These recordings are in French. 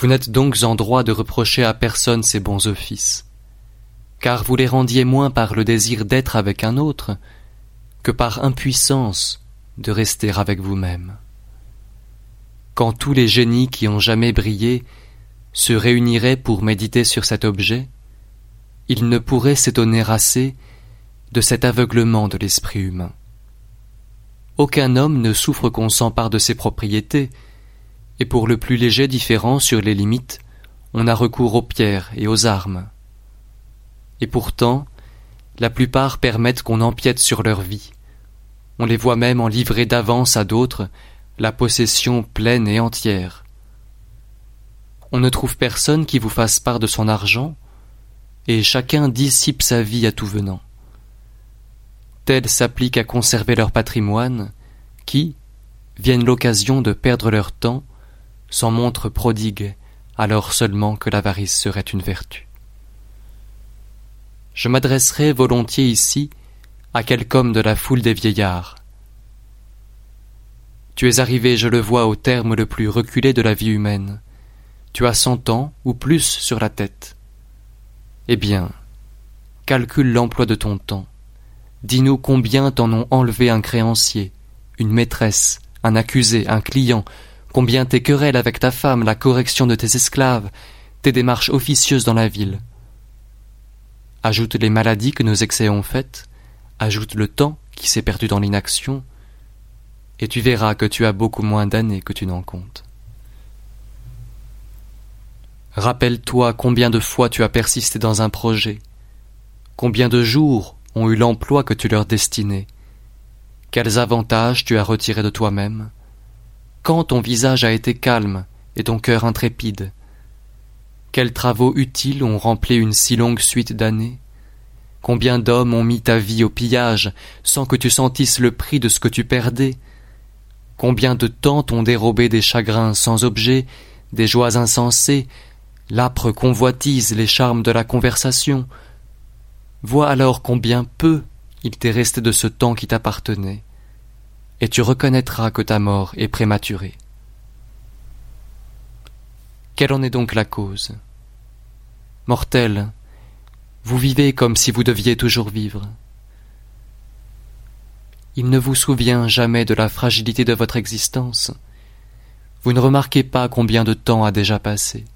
Vous n'êtes donc en droit de reprocher à personne ses bons offices, car vous les rendiez moins par le désir d'être avec un autre que par impuissance de rester avec vous-même. Quand tous les génies qui ont jamais brillé se réuniraient pour méditer sur cet objet, ils ne pourraient s'étonner assez de cet aveuglement de l'esprit humain. Aucun homme ne souffre qu'on s'empare de ses propriétés, et pour le plus léger différent sur les limites, on a recours aux pierres et aux armes. Et pourtant, la plupart permettent qu'on empiète sur leur vie. On les voit même en livrer d'avance à d'autres la possession pleine et entière. On ne trouve personne qui vous fasse part de son argent, et chacun dissipe sa vie à tout venant. Tels s'appliquent à conserver leur patrimoine, qui, viennent l'occasion de perdre leur temps, s'en montrent prodigues, alors seulement que l'avarice serait une vertu. Je m'adresserai volontiers ici à quelque homme de la foule des vieillards. Tu es arrivé, je le vois, au terme le plus reculé de la vie humaine. Tu as cent ans ou plus sur la tête. Eh bien, calcule l'emploi de ton temps. Dis-nous combien t'en ont enlevé un créancier, une maîtresse, un accusé, un client, combien tes querelles avec ta femme, la correction de tes esclaves, tes démarches officieuses dans la ville. Ajoute les maladies que nos excès ont faites, ajoute le temps qui s'est perdu dans l'inaction, et tu verras que tu as beaucoup moins d'années que tu n'en comptes. Rappelle-toi combien de fois tu as persisté dans un projet, combien de jours ont eu l'emploi que tu leur destinais, quels avantages tu as retirés de toi-même, quand ton visage a été calme et ton cœur intrépide, quels travaux utiles ont rempli une si longue suite d'années, combien d'hommes ont mis ta vie au pillage sans que tu sentisses le prix de ce que tu perdais, Combien de temps t'ont dérobé des chagrins sans objet, des joies insensées, l'âpre convoitise, les charmes de la conversation. Vois alors combien peu il t'est resté de ce temps qui t'appartenait, et tu reconnaîtras que ta mort est prématurée. Quelle en est donc la cause? Mortel, vous vivez comme si vous deviez toujours vivre. Il ne vous souvient jamais de la fragilité de votre existence. Vous ne remarquez pas combien de temps a déjà passé,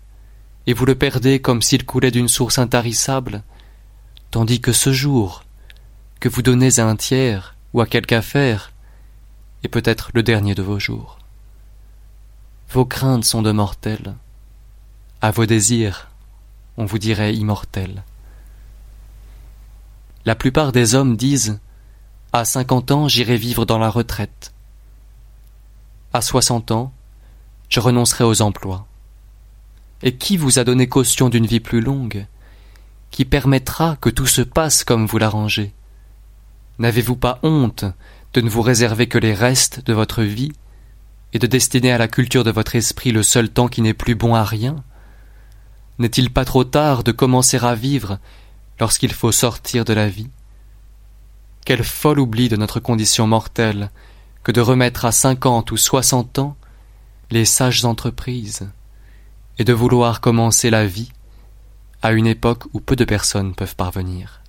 et vous le perdez comme s'il coulait d'une source intarissable, tandis que ce jour, que vous donnez à un tiers ou à quelque affaire, est peut-être le dernier de vos jours. Vos craintes sont de mortelles. À vos désirs, on vous dirait immortel. La plupart des hommes disent à cinquante ans, j'irai vivre dans la retraite. À soixante ans, je renoncerai aux emplois. Et qui vous a donné caution d'une vie plus longue Qui permettra que tout se passe comme vous l'arrangez? N'avez-vous pas honte de ne vous réserver que les restes de votre vie et de destiner à la culture de votre esprit le seul temps qui n'est plus bon à rien? N'est-il pas trop tard de commencer à vivre lorsqu'il faut sortir de la vie? Quel fol oubli de notre condition mortelle que de remettre à cinquante ou soixante ans les sages entreprises, et de vouloir commencer la vie à une époque où peu de personnes peuvent parvenir.